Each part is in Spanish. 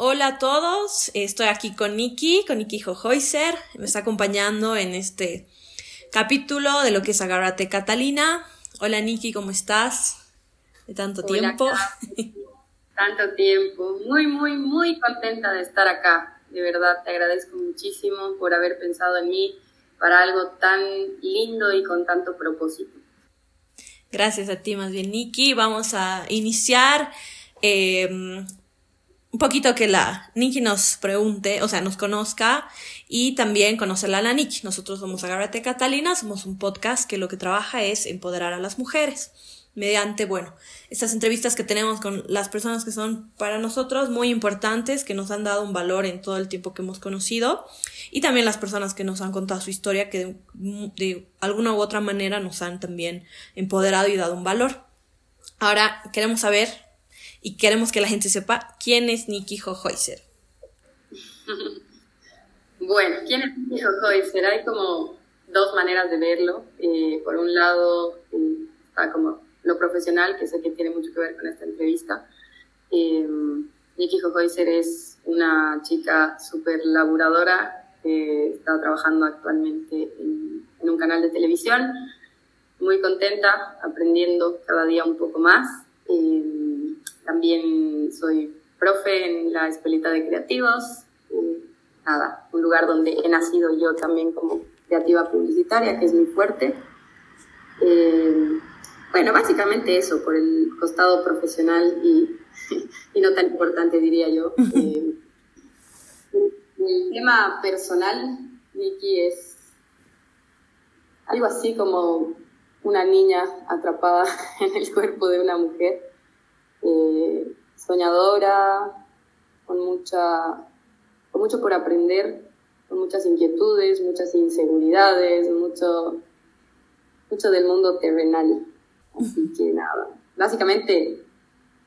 Hola a todos, estoy aquí con Nikki, con Nikki Jojoiser, me está acompañando en este capítulo de lo que es Agárrate Catalina. Hola Nikki, ¿cómo estás? De tanto tiempo. tanto tiempo, muy, muy, muy contenta de estar acá. De verdad, te agradezco muchísimo por haber pensado en mí para algo tan lindo y con tanto propósito. Gracias a ti, más bien, Nikki. Vamos a iniciar eh, un poquito que la Nikki nos pregunte, o sea, nos conozca y también conocerla a la Nikki. Nosotros somos Agárrate Catalina, somos un podcast que lo que trabaja es empoderar a las mujeres mediante, bueno, estas entrevistas que tenemos con las personas que son para nosotros muy importantes, que nos han dado un valor en todo el tiempo que hemos conocido, y también las personas que nos han contado su historia, que de, de alguna u otra manera nos han también empoderado y dado un valor. Ahora queremos saber y queremos que la gente sepa quién es Nikki Hohoiser. Bueno, ¿quién es Nikki Hohoiser? Hay como dos maneras de verlo. Eh, por un lado, eh, está como lo profesional, que sé que tiene mucho que ver con esta entrevista. Eh, Nikki Hohoiser es una chica súper laburadora está trabajando actualmente en, en, un canal de televisión. Muy contenta, aprendiendo cada día un poco más. Eh, también soy profe en la Escuelita de Creativos. nada, un lugar donde he nacido yo también como creativa publicitaria, que es muy fuerte. Eh, bueno, básicamente eso, por el costado profesional y, y no tan importante, diría yo. Eh, el tema personal, Nikki, es algo así como una niña atrapada en el cuerpo de una mujer eh, soñadora, con, mucha, con mucho por aprender, con muchas inquietudes, muchas inseguridades, mucho, mucho del mundo terrenal. Así que nada, básicamente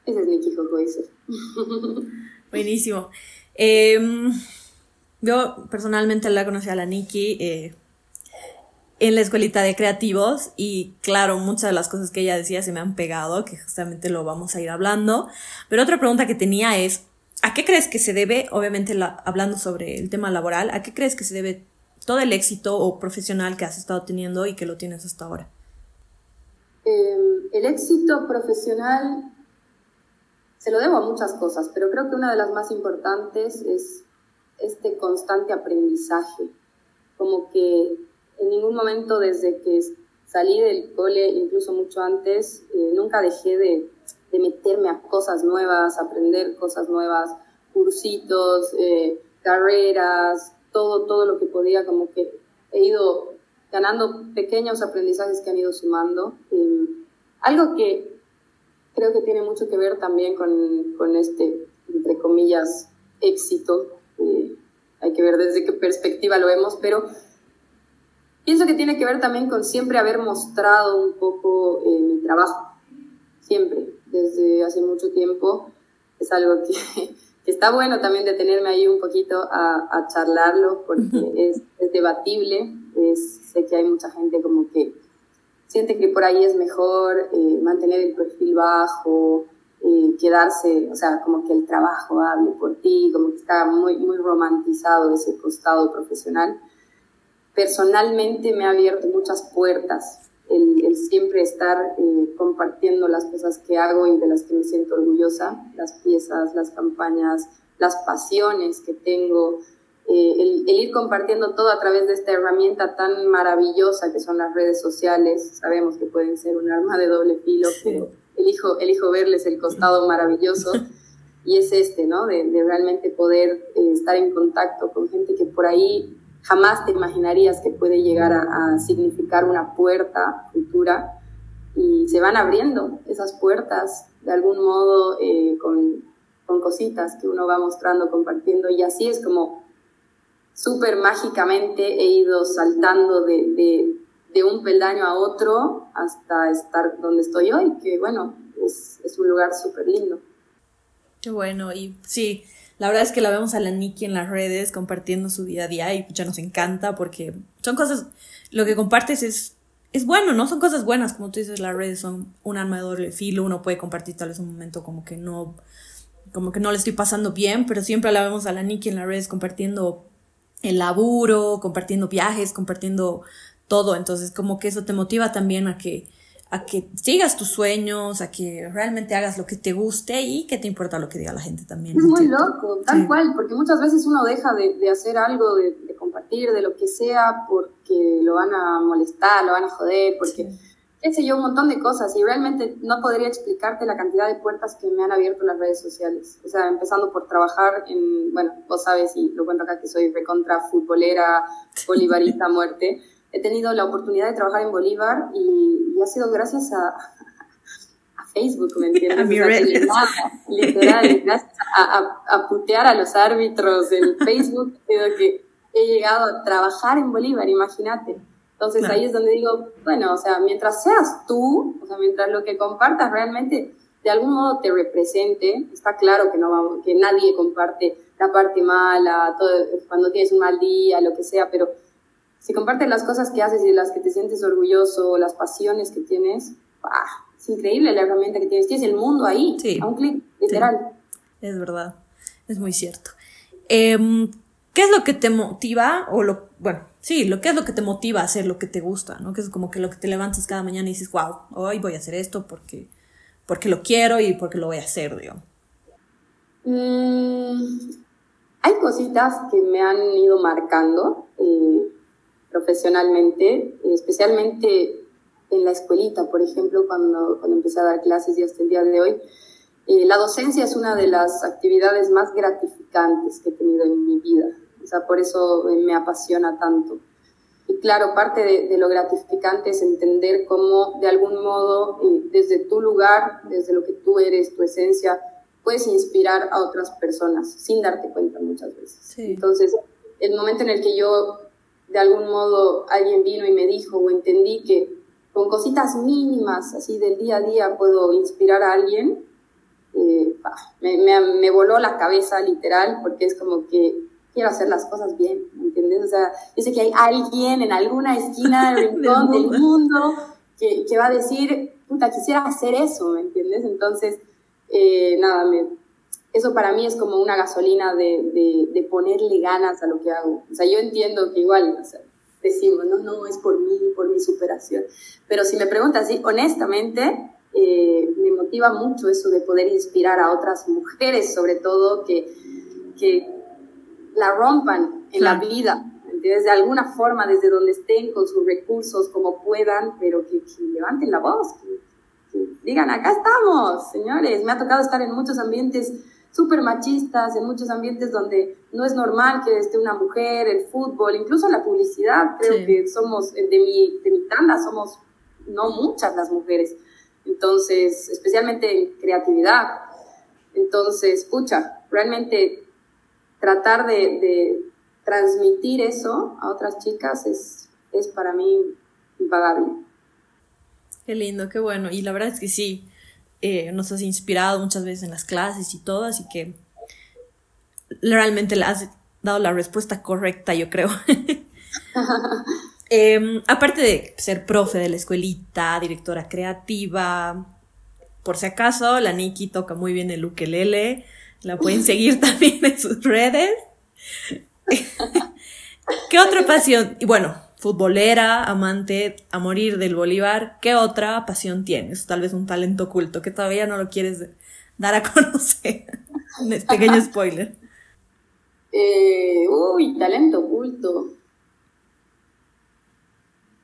ese es Nikki Jojoiser. Buenísimo. Em, yo personalmente la conocí a la Nikki eh, en la escuelita de creativos y claro, muchas de las cosas que ella decía se me han pegado, que justamente lo vamos a ir hablando. Pero otra pregunta que tenía es, ¿a qué crees que se debe, obviamente hablando sobre el tema laboral, ¿a qué crees que se debe todo el éxito o profesional que has estado teniendo y que lo tienes hasta ahora? Em, el éxito profesional se lo debo a muchas cosas, pero creo que una de las más importantes es este constante aprendizaje, como que en ningún momento desde que salí del cole, incluso mucho antes, eh, nunca dejé de, de, meterme a cosas nuevas, aprender cosas nuevas, cursitos, eh, carreras, todo, todo lo que podía, como que he ido ganando pequeños aprendizajes que han ido sumando. Eh, algo que creo que tiene mucho que ver también con, con este, entre comillas, éxito. hay que ver desde qué perspectiva lo vemos, pero Pienso que tiene que ver también con siempre haber mostrado un poco eh, mi trabajo, siempre, desde hace mucho tiempo. Es algo que, que, está bueno también detenerme ahí un poquito a, a charlarlo, porque es, es debatible. Es, sé que hay mucha gente como que siente que por ahí es mejor eh, mantener el perfil bajo, eh, quedarse, o sea, como que el trabajo hable por ti, como que está muy, muy romantizado ese costado profesional personalmente me ha abierto muchas puertas el, el siempre estar eh, compartiendo las cosas que hago y de las que me siento orgullosa, las piezas, las campañas, las pasiones que tengo, eh, el, el, ir compartiendo todo a través de esta herramienta tan maravillosa que son las redes sociales. Sabemos que pueden ser un arma de doble filo, pero elijo, elijo verles el costado maravilloso. Y es este, ¿no? De, de realmente poder eh, estar en contacto con gente que por ahí jamás te imaginarías que puede llegar a, significar una puerta futura. Y se van abriendo esas puertas de algún modo eh, con, con, cositas que uno va mostrando, compartiendo. Y así es como súper mágicamente he ido saltando de, de, un peldaño a otro hasta estar donde estoy hoy, que bueno, es, es un lugar súper lindo. Qué bueno, y sí, la verdad es que la vemos a la Nikki en las redes compartiendo su día a día y ya nos encanta porque son cosas, lo que compartes es, es bueno, ¿no? Son cosas buenas, como tú dices, las redes son un arma de doble filo, uno puede compartir tal vez un momento como que no como que no le estoy pasando bien, pero siempre la vemos a la Nikki en las redes compartiendo el laburo, compartiendo viajes, compartiendo todo. Entonces, como que eso te motiva también a que, a que sigas tus sueños, a que realmente hagas lo que te guste y que te importa lo que diga la gente también. Es muy loco, tal cual, porque muchas veces uno deja de, de hacer algo, de, de, compartir, de lo que sea, porque lo van a molestar, lo van a joder, porque qué sé yo, un montón de cosas y realmente no podría explicarte la cantidad de puertas que me han abierto las redes sociales. O sea, empezando por trabajar en, bueno, vos sabes y lo cuento acá que soy recontra futbolera, bolivarista muerte. He tenido la oportunidad de trabajar en Bolívar y, y ha sido gracias a, a Facebook, ¿me entiendes? A o literal, gracias a, a, a, putear a los árbitros en Facebook, que he llegado a trabajar en Bolívar, imagínate. Entonces ahí es donde digo, bueno, o sea, mientras seas tú, o sea, mientras lo que compartas realmente de algún modo te represente, está claro que no vamos, que nadie comparte la parte mala, todo, cuando tienes un mal día, lo que sea, pero si compartes las cosas que haces y de las que te sientes orgulloso, las pasiones que tienes, es increíble la herramienta que tienes, tienes el mundo ahí, a un clic, literal. Es verdad, es muy cierto. Eh, ¿Qué es lo que te motiva o lo, bueno, sí, lo que es lo que te motiva a hacer lo que te gusta, ¿no? Que es como que lo que te levantas cada mañana y dices, wow, hoy voy a hacer esto porque, porque lo quiero y porque lo voy a hacer, digo. Mm, hay cositas que me han ido marcando eh, profesionalmente, especialmente en la escuelita, por ejemplo, cuando, cuando empecé a dar clases y hasta el día de hoy. Eh, la docencia es una de las actividades más gratificantes que he tenido en mi vida. O sea, por eso me apasiona tanto. Y claro, parte de, de lo gratificante es entender cómo de algún modo, eh, desde tu lugar, desde lo que tú eres, tu esencia, puedes inspirar a otras personas sin darte cuenta muchas veces. Sí. Entonces, el momento en el que yo, de algún modo, alguien vino y me dijo o entendí que con cositas mínimas, así del día a día, puedo inspirar a alguien, eh, me, me, me voló la cabeza literal, porque es como que quiero hacer las cosas bien, ¿me entiendes? O sea, yo sé que hay alguien en alguna esquina del rincón del mundo que, que, va a decir, puta, quisiera hacer eso, ¿me entiendes? Entonces, eh, nada, me, eso para mí es como una gasolina de, de, de, ponerle ganas a lo que hago. O sea, yo entiendo que igual, o sea, decimos, no, no, es por mí, por mi superación. Pero si me preguntas así, honestamente, eh, me motiva mucho eso de poder inspirar a otras mujeres, sobre todo, que, que la rompan en claro. la vida, desde alguna forma, desde donde estén, con sus recursos, como puedan, pero que, que levanten la voz, que, que, digan, acá estamos, señores. Me ha tocado estar en muchos ambientes súper machistas, en muchos ambientes donde no es normal que esté una mujer, el fútbol, incluso la publicidad, creo sí. que somos, de mi, de mi tanda, somos no muchas las mujeres. Entonces, especialmente en creatividad. Entonces, pucha, realmente tratar de, de, transmitir eso a otras chicas es, es para mí impagable. Qué lindo, qué bueno. Y la verdad es que sí, eh, nos has inspirado muchas veces en las clases y todo, así que realmente le has dado la respuesta correcta, yo creo. eh, aparte de ser profe de la escuelita, directora creativa, por si acaso, la Nikki toca muy bien el ukelele. La pueden seguir también en sus redes. ¿Qué otra pasión? Y bueno, futbolera, amante a morir del Bolívar. ¿Qué otra pasión tienes? Tal vez un talento oculto que todavía no lo quieres dar a conocer. un pequeño spoiler. Eh, uy, talento oculto.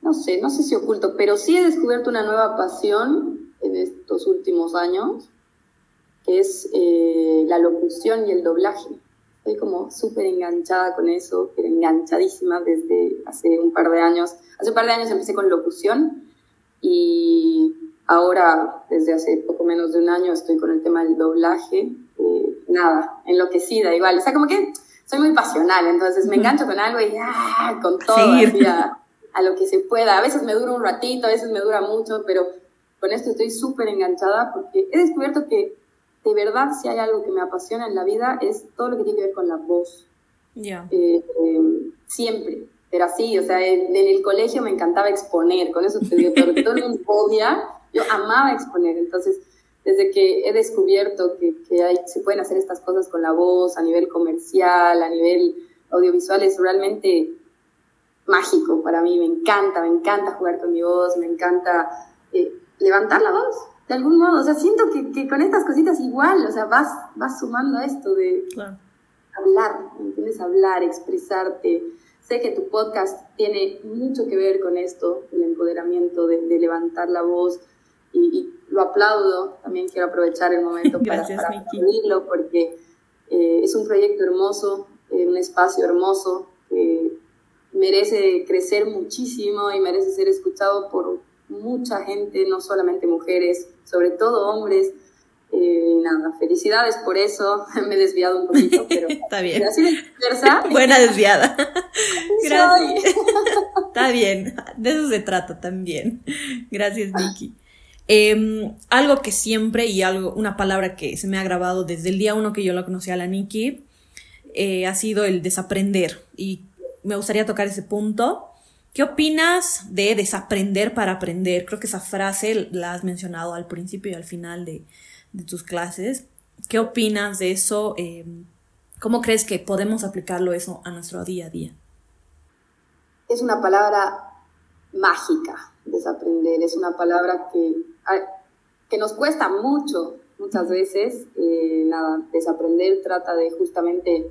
No sé, no sé si oculto, pero sí he descubierto una nueva pasión en estos últimos años que es eh, la locución y el doblaje. Estoy como súper enganchada con eso, pero enganchadísima desde hace un par de años. Hace un par de años empecé con locución y ahora, desde hace poco menos de un año, estoy con el tema del doblaje. Eh, nada, enloquecida igual. O sea, como que soy muy pasional, entonces me engancho con algo y ¡ah! con todo, así a, a lo que se pueda. A veces me dura un ratito, a veces me dura mucho, pero con esto estoy súper enganchada porque he descubierto que de verdad, si hay algo que me apasiona en la vida, es todo lo que tiene que ver con la voz. Yeah. Eh, eh, siempre. Pero así, o sea, en, en, el colegio me encantaba exponer, con eso te digo, porque todo el mundo odia, yo amaba exponer. Entonces, desde que he descubierto que, hay, se pueden hacer estas cosas con la voz a nivel comercial, a nivel audiovisual, es realmente mágico para mí. Me encanta, me encanta jugar con mi voz, me encanta eh, levantar la voz de algún modo. O sea, siento que, con estas cositas igual, o sea, vas, vas sumando a esto de hablar, ¿me entiendes? Hablar, expresarte. Sé que tu podcast tiene mucho que ver con esto, el empoderamiento, de, levantar la voz y, lo aplaudo. También quiero aprovechar el momento para, para porque eh, es un proyecto hermoso, eh, un espacio hermoso que merece crecer muchísimo y merece ser escuchado por mucha gente, no solamente mujeres, sobre todo hombres. Eh, nada, felicidades por eso. Me he desviado un poquito, pero. Está bien. Gracias, Buena desviada. Gracias. Está bien. De eso se trata también. Gracias, Nikki. Em, algo que siempre, y algo, una palabra que se me ha grabado desde el día uno que yo la conocí a la Nikki, eh, ha sido el desaprender. Y me gustaría tocar ese punto ¿Qué opinas de desaprender para aprender? Creo que esa frase la has mencionado al principio y al final de, tus clases. ¿Qué opinas de eso? Eh, ¿Cómo crees que podemos aplicarlo eso a nuestro día a día? Es una palabra mágica, desaprender. Es una palabra que, que nos cuesta mucho muchas veces. Eh, nada, desaprender trata de justamente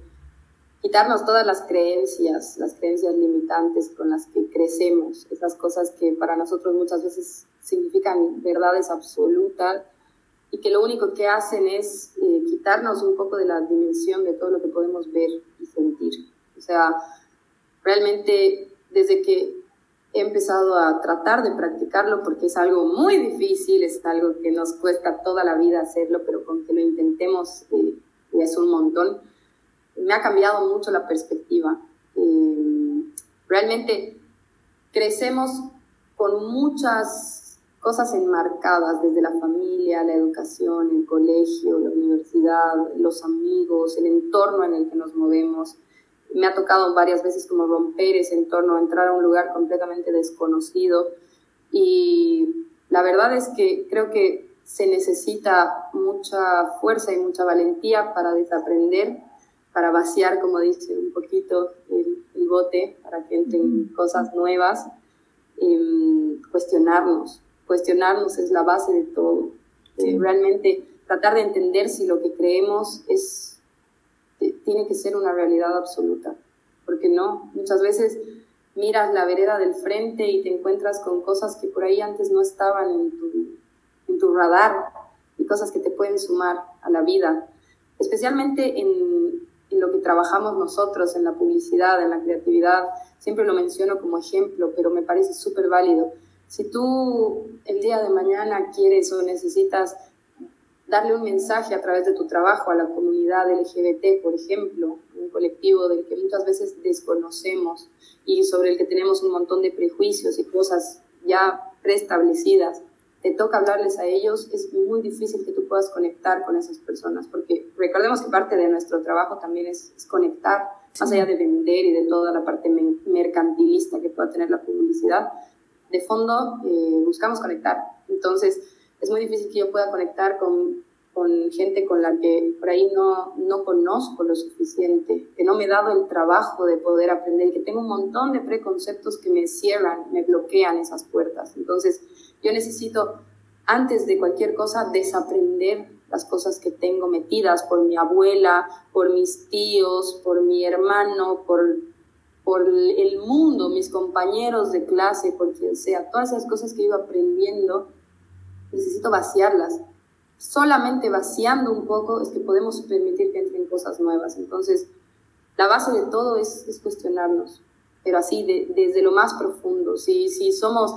quitarnos todas las creencias, las creencias limitantes con las que crecemos, esas cosas que para nosotros muchas veces significan verdades absolutas y que lo único que hacen es eh, quitarnos un poco de la dimensión de todo lo que podemos ver y sentir. O sea, realmente desde que he empezado a tratar de practicarlo, porque es algo muy difícil, es algo que nos cuesta toda la vida hacerlo, pero con que lo intentemos eh, es un montón me ha cambiado mucho la perspectiva. Eh, realmente crecemos con muchas cosas enmarcadas desde la familia, la educación, el colegio, la universidad, los amigos, el entorno en el que nos movemos. Me ha tocado varias veces como romper ese entorno, entrar a un lugar completamente desconocido y la verdad es que creo que se necesita mucha fuerza y mucha valentía para desaprender para vaciar, como dice, un poquito el, bote para que entren cosas nuevas, em, cuestionarnos. Cuestionarnos es la base de todo. Eh, realmente tratar de entender si lo que creemos es, tiene que ser una realidad absoluta. Porque no, muchas veces miras la vereda del frente y te encuentras con cosas que por ahí antes no estaban en tu, en tu radar y cosas que te pueden sumar a la vida. Especialmente en, lo que trabajamos nosotros, en la publicidad, en la creatividad. Siempre lo menciono como ejemplo, pero me parece súper válido. Si tú el día de mañana quieres o necesitas darle un mensaje a través de tu trabajo a la comunidad LGBT, por ejemplo, un colectivo del que muchas veces desconocemos y sobre el que tenemos un montón de prejuicios y cosas ya preestablecidas, te toca hablarles a ellos, es muy difícil que tú puedas conectar con esas personas, porque recordemos que parte de nuestro trabajo también es, conectar, más allá de vender y de toda la parte mercantilista que pueda tener la publicidad, de fondo eh, buscamos conectar. Entonces, es muy difícil que yo pueda conectar con, con gente con la que por ahí no, no conozco lo suficiente, que no me he dado el trabajo de poder aprender, que tengo un montón de preconceptos que me cierran, me bloquean esas puertas. Entonces, yo necesito, antes de cualquier cosa, desaprender las cosas que tengo metidas por mi abuela, por mis tíos, por mi hermano, por, por el mundo, mis compañeros de clase, por quien sea. Todas esas cosas que iba aprendiendo, necesito vaciarlas. Solamente vaciando un poco es que podemos permitir que entren cosas nuevas. Entonces, la base de todo es, es cuestionarnos, pero así, desde lo más profundo. Si, si somos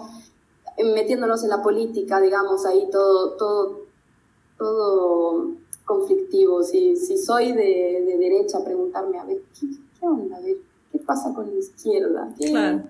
metiéndonos en la política, digamos, ahí todo, todo, todo conflictivo. Si, si soy de, de derecha, preguntarme, a ver, ¿qué, ¿qué, onda? A ver, ¿qué pasa con la izquierda? ¿Qué,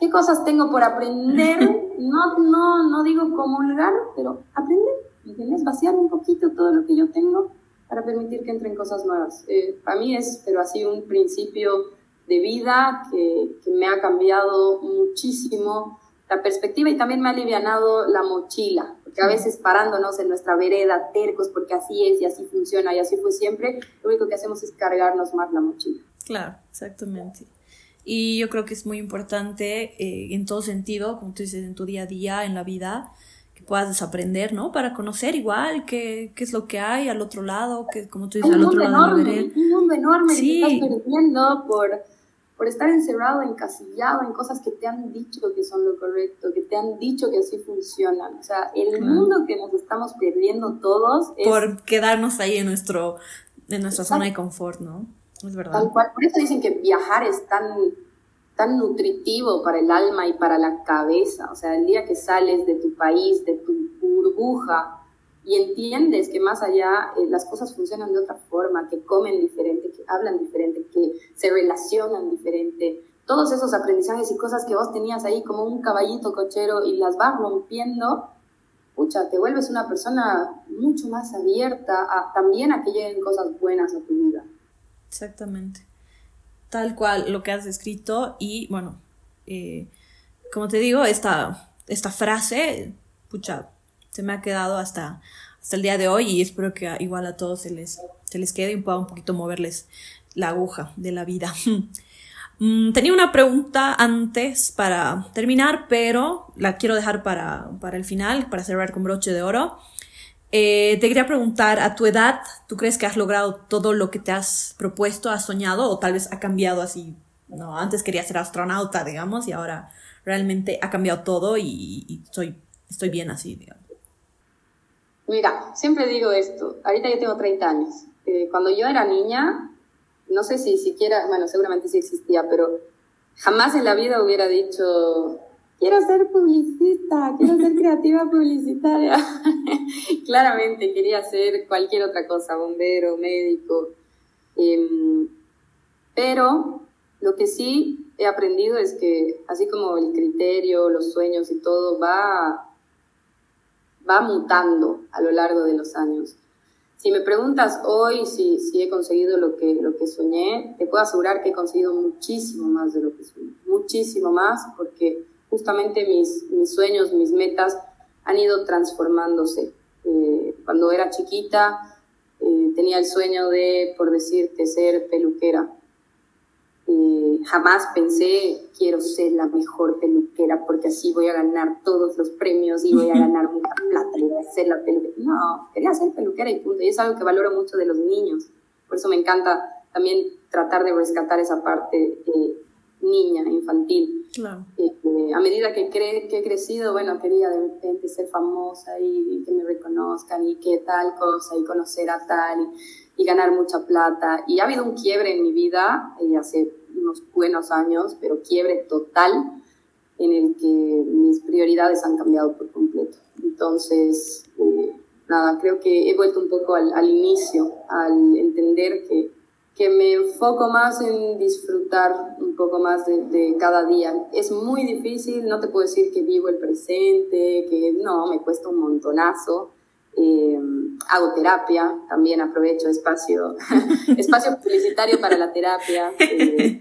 ¿qué cosas tengo por aprender? No, no, no digo comulgar, pero aprender, ¿entiendes? Vaciar un poquito todo lo que yo tengo para permitir que entren cosas nuevas. Eh, para mí es, pero así, un principio de vida que, que me ha cambiado muchísimo la perspectiva y también me ha alivianado la mochila, porque a veces parándonos en nuestra vereda, tercos, porque así es y así funciona y así fue siempre, lo único que hacemos es cargarnos más la mochila. Claro, exactamente. Y yo creo que es muy importante eh, en todo sentido, como tú dices, en tu día a día, en la vida, que puedas desaprender, ¿no? Para conocer igual qué, qué es lo que hay al otro lado, que como tú dices, al otro lado de Un mundo enorme que estás perdiendo por, por estar encerrado, encasillado en cosas que te han dicho que son lo correcto, que te han dicho que así funcionan. O sea, el mundo que nos estamos perdiendo todos es... Por quedarnos ahí en, nuestro, en nuestra zona de confort, ¿no? Es verdad. Tal cual. Por eso dicen que viajar es tan, tan nutritivo para el alma y para la cabeza. O sea, el día que sales de tu país, de tu burbuja, y entiendes que más allá eh, las cosas funcionan de otra forma, que comen diferente, que hablan diferente, que se relacionan diferente. Todos esos aprendizajes y cosas que vos tenías ahí como un caballito cochero y las vas rompiendo, pucha, te vuelves una persona mucho más abierta a, también a que lleguen cosas buenas a tu vida. Exactamente. Tal cual lo que has escrito y bueno, eh, como te digo, esta, esta frase, pucha, se me ha quedado hasta, hasta el día de hoy y espero que igual a todos se les, se les quede y pueda un poquito moverles la aguja de la vida. Mm, tenía una pregunta antes para terminar, pero la quiero dejar para, para el final, para cerrar con broche de oro. Eh, te quería preguntar, a tu edad, ¿tú crees que has logrado todo lo que te has propuesto, has soñado o tal vez ha cambiado así? No, antes quería ser astronauta, digamos, y ahora realmente ha cambiado todo y, soy, estoy bien así, digamos. Mira, siempre digo esto, ahorita yo tengo 30 años. Eh, cuando yo era niña, no sé si siquiera, bueno, seguramente sí existía, pero jamás en la vida hubiera dicho, quiero ser publicista, quiero ser creativa publicitaria. Claramente quería ser cualquier otra cosa, bombero, médico. Em, pero lo que sí he aprendido es que así como el criterio, los sueños y todo va, va mutando a lo largo de los años. Si me preguntas hoy si, si he conseguido lo que, lo que soñé, te puedo asegurar que he conseguido muchísimo más de lo que soñé, muchísimo más, porque justamente mis, mis sueños, mis metas han ido transformándose. Eh, cuando era chiquita eh, tenía el sueño de, por decirte, ser peluquera. Eh, jamás pensé, quiero ser la mejor peluquera porque así voy a ganar todos los premios y voy a ganar mucha plata y voy a ser la peluquera. No, quería ser peluquera y punto. Y es algo que valoro mucho de los niños. Por eso me encanta también tratar de rescatar esa parte niña, infantil. Eh, a medida que, cre que he crecido, bueno, quería de repente ser famosa y, que me reconozcan y que tal cosa y conocer a tal y, ganar mucha plata. Y ha habido un quiebre en mi vida eh, hace unos buenos años, pero quiebre total en el que mis prioridades han cambiado por completo. Entonces, eh, nada, creo que he vuelto un poco al, al inicio, al entender que que me enfoco más en disfrutar un poco más de, cada día. Es muy difícil, no te puedo decir que vivo el presente, que no, me cuesta un montonazo. Eh, hago terapia, también aprovecho espacio, espacio publicitario para la terapia. Eh,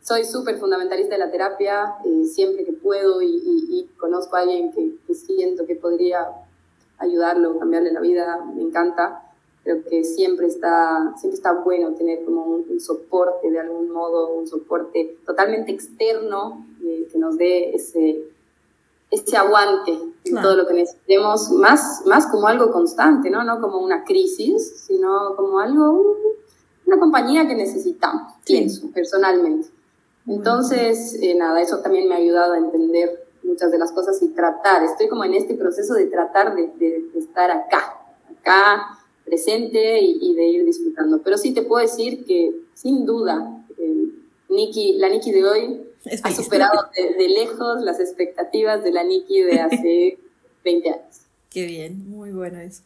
soy súper fundamentalista de la terapia, eh, siempre que puedo y, conozco a alguien que, que siento que podría ayudarlo, cambiarle la vida, me encanta creo que siempre está, siempre está bueno tener como un, soporte de algún modo, un soporte totalmente externo eh, que nos dé ese, ese aguante en todo lo que necesitemos, más, más como algo constante, ¿no? No como una crisis, sino como algo, una compañía que necesitamos, pienso personalmente. Entonces, eh, nada, eso también me ha ayudado a entender muchas de las cosas y tratar, estoy como en este proceso de tratar de, de estar acá, acá, presente y, de ir disfrutando. Pero sí te puedo decir que, sin duda, eh, la Nikki de hoy ha superado de, lejos las expectativas de la Nikki de hace 20 años. Qué bien, muy bueno eso.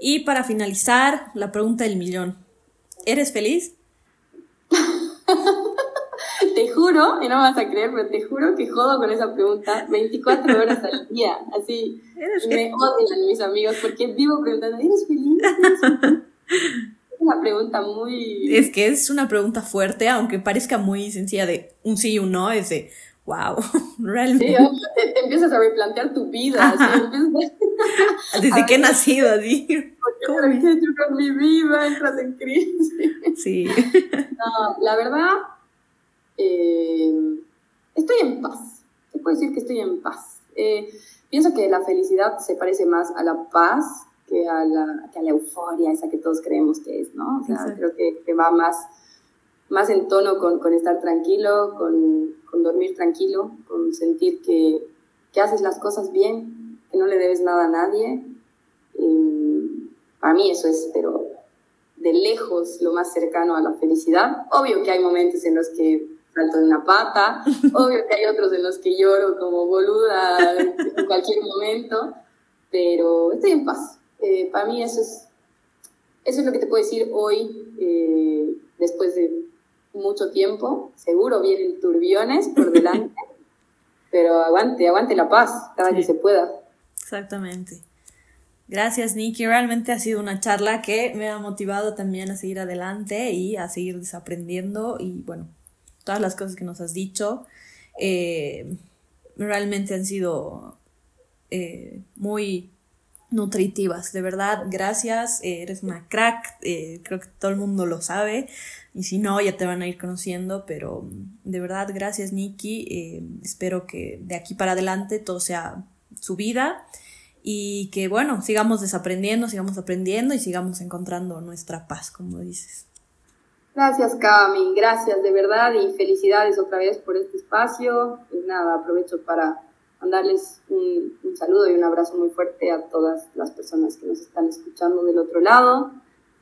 Y para finalizar, la pregunta del millón. ¿Eres feliz? te juro, y no vas a creer, pero te juro que jodo con esa pregunta 24 horas al día. Así me odian mis amigos porque vivo preguntando, ¿eres feliz? Es una pregunta muy... Es que es una pregunta fuerte, aunque parezca muy sencilla de un sí y un no, es de, wow, realmente. Sí, te, empiezas a replantear tu vida. Desde que he nacido, así. ¿Cómo he hecho con mi vida? Entras en crisis. Sí. No, la verdad, eh, estoy en paz. Te puedo decir que estoy en paz. Eh, pienso que la felicidad se parece más a la paz que a la, que a la euforia, esa que todos creemos que es, ¿no? O sea, creo que, que, va más, más en tono con, con estar tranquilo, con, con, dormir tranquilo, con sentir que, que, haces las cosas bien, que no le debes nada a nadie. Y para mí eso es, pero de lejos, lo más cercano a la felicidad. Obvio que hay momentos en los que salto de una pata, obvio que hay otros en los que lloro como boluda en cualquier momento, pero estoy en paz. Eh, para mí eso es, eso es lo que te puedo decir hoy, eh, después de mucho tiempo. Seguro vienen turbiones por delante, pero aguante, aguante la paz cada que se pueda. Exactamente. Gracias, Nikki. Realmente ha sido una charla que me ha motivado también a seguir adelante y a seguir desaprendiendo y bueno, todas las cosas que nos has dicho eh, realmente han sido muy nutritivas. De verdad, gracias, eh, eres una crack, eh, creo que todo el mundo lo sabe y si no, ya te van a ir conociendo, pero de verdad, gracias Nikki, eh, espero que de aquí para adelante todo sea su vida y que bueno, sigamos desaprendiendo, sigamos aprendiendo y sigamos encontrando nuestra paz, como dices. Gracias Cami, gracias de verdad y felicidades otra vez por este espacio. Y nada, aprovecho para mandarles un, saludo y un abrazo muy fuerte a todas las personas que nos están escuchando del otro lado.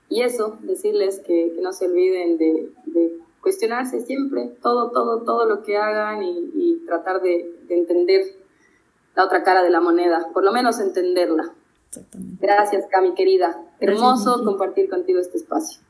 Y eso, decirles que, no se olviden de, cuestionarse siempre todo, todo, todo lo que hagan y, tratar de, entender la otra cara de la moneda, por lo menos entenderla. Gracias, Cami, querida. Hermoso compartir contigo este espacio.